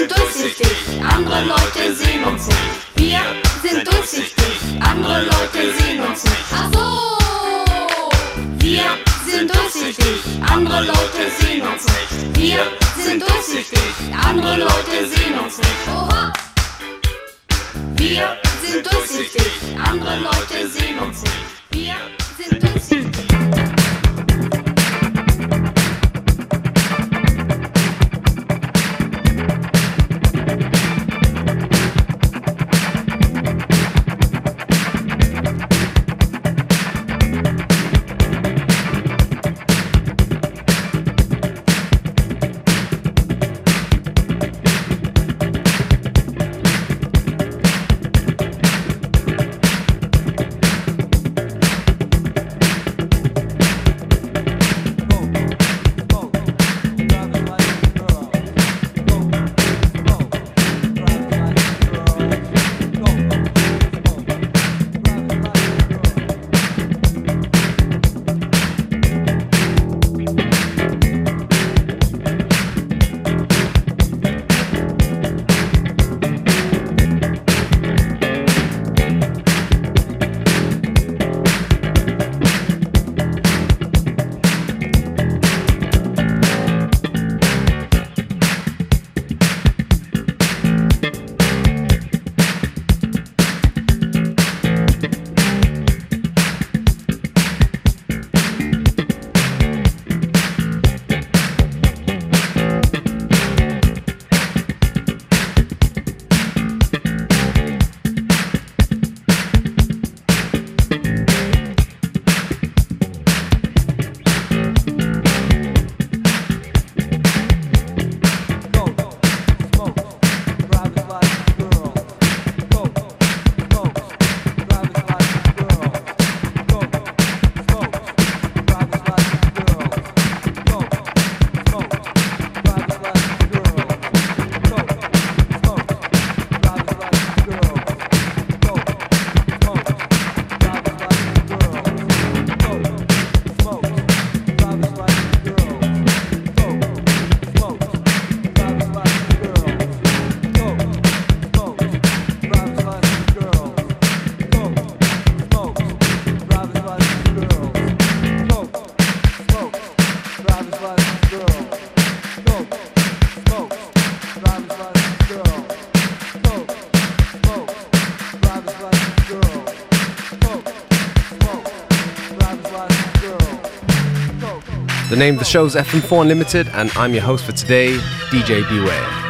sind durchsichtig, andere Leute sehen uns nicht. Wir sind durchsichtig, andere Leute sehen uns nicht. Ach so! Wir sind durchsichtig, andere Leute sehen uns nicht. Wir sind durchsichtig, andere Leute sehen uns nicht. Oha! Wir sind durchsichtig, andere Leute sehen uns nicht. Wir sind durchsichtig. Name of the show is FM4 Unlimited, and I'm your host for today, DJ Beware.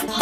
one.